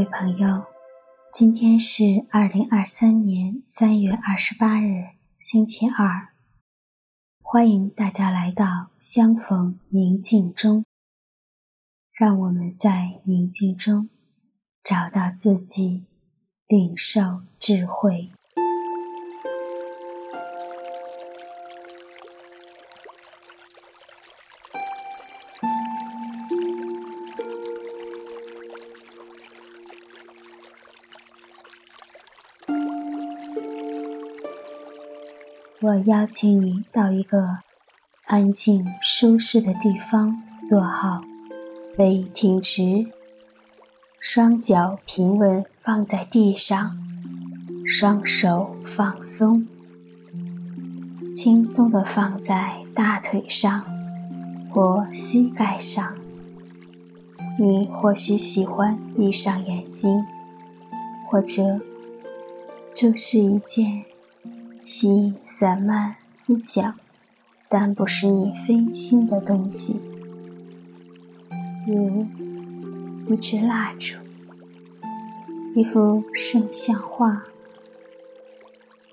各位朋友，今天是二零二三年三月二十八日，星期二。欢迎大家来到相逢宁静中，让我们在宁静中找到自己，领受智慧。我邀请你到一个安静、舒适的地方坐好，背挺直，双脚平稳放在地上，双手放松，轻松地放在大腿上或膝盖上。你或许喜欢闭上眼睛，或者这是一件。吸引散漫思想，但不是你分心的东西，如一支蜡烛、一幅圣像画、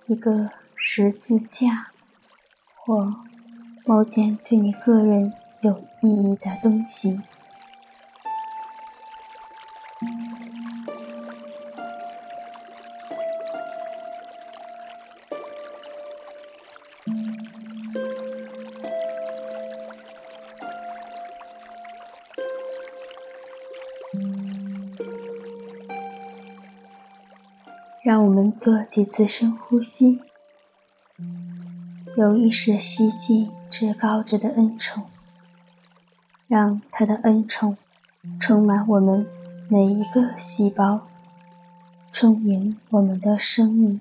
一个十字架，或某件对你个人有意义的东西。让我们做几次深呼吸，有意识的吸进至高者的恩宠，让他的恩宠充满我们每一个细胞，充盈我们的生命，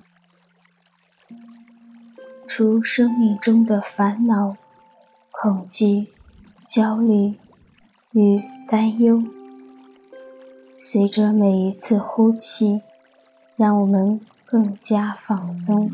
除生命中的烦恼、恐惧、焦虑与担忧，随着每一次呼气。让我们更加放松。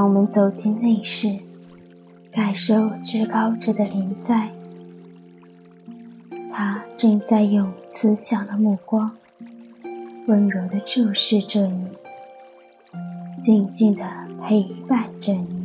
让我们走进内室，感受至高者的临在。他正在用慈祥的目光，温柔的注视着你，静静的陪伴着你。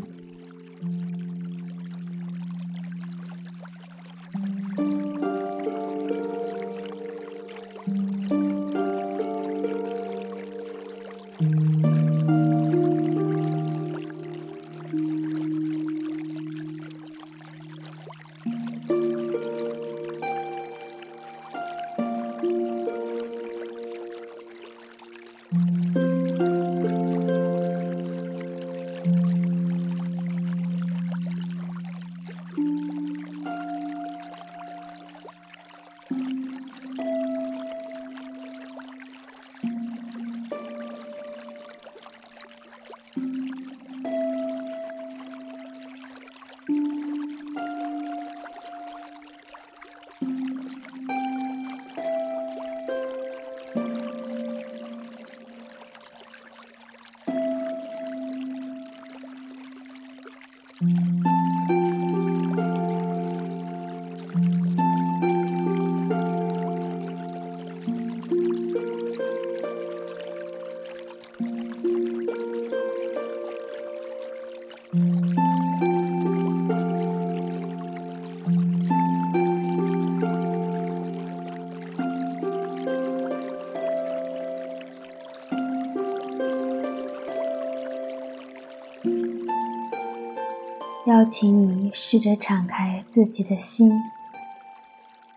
请你试着敞开自己的心，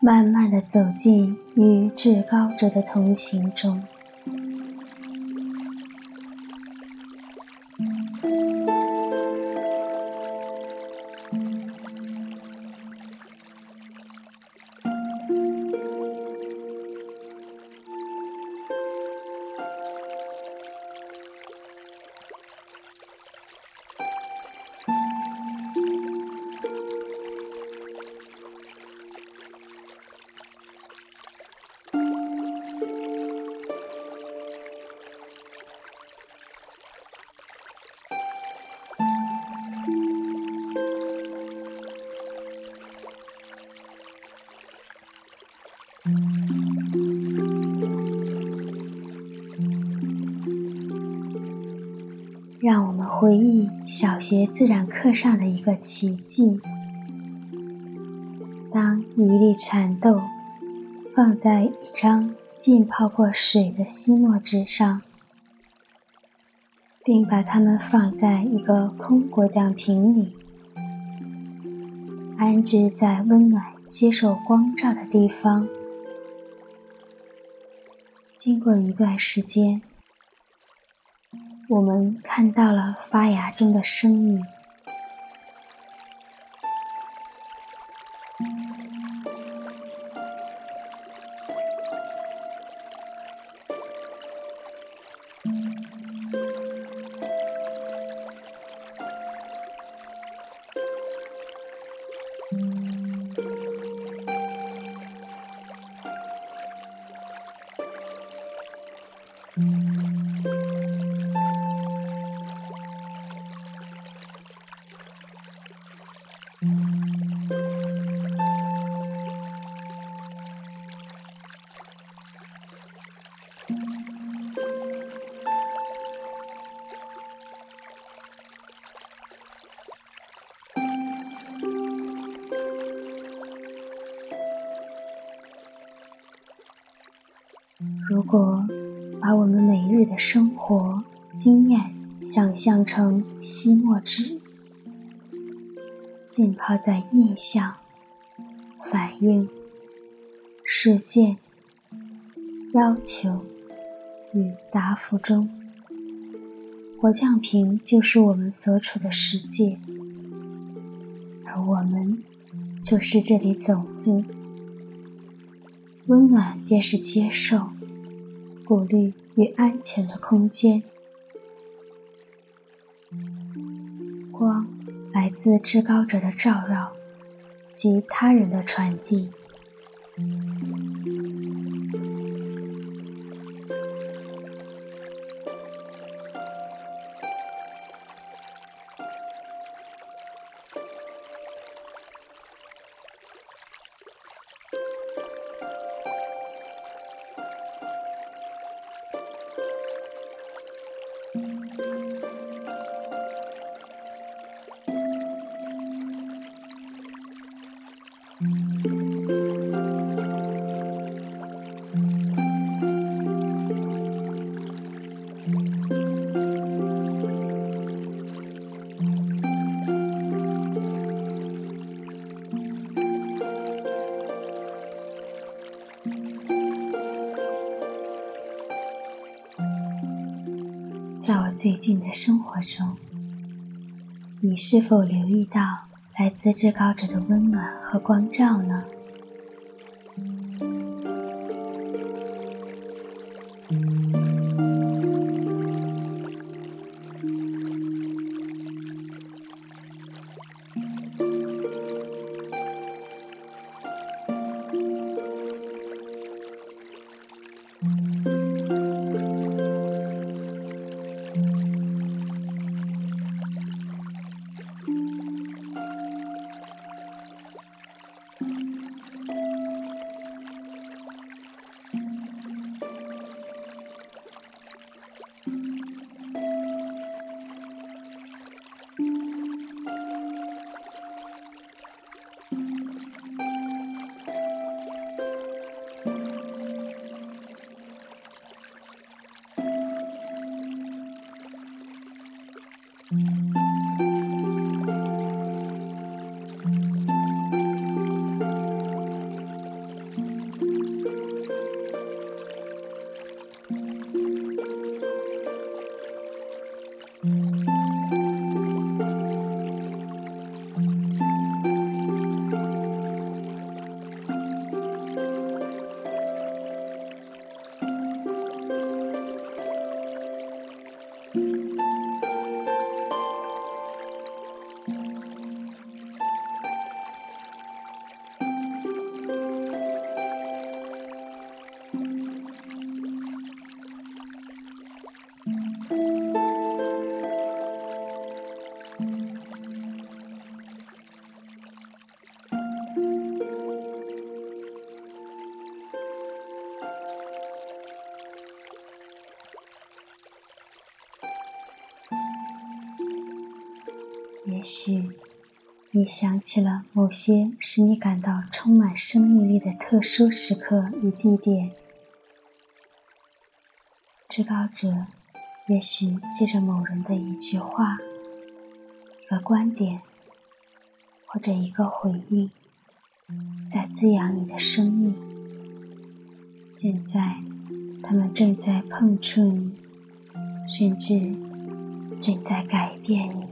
慢慢的走进与至高者的同行中。回忆小学自然课上的一个奇迹：当一粒蚕豆放在一张浸泡过水的吸墨纸上，并把它们放在一个空果酱瓶里，安置在温暖、接受光照的地方。经过一段时间，我们看到了发芽中的生命。果把我们每日的生活经验想象成吸墨纸，浸泡在印象、反应、实现、要求与答复中，果酱瓶就是我们所处的世界，而我们就是这粒种子。温暖便是接受、鼓励与安全的空间。光来自至高者的照耀及他人的传递。近的生活中，你是否留意到来自至高者的温暖和光照呢？也许你想起了某些使你感到充满生命力的特殊时刻与地点。至高者也许借着某人的一句话、一个观点，或者一个回应，在滋养你的生命。现在，他们正在碰触你，甚至正在改变你。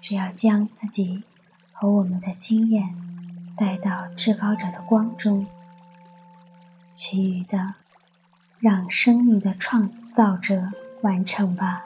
只要将自己和我们的经验带到至高者的光中，其余的让生命的创造者完成吧。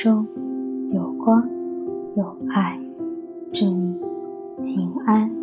中有光，有爱，祝你平安。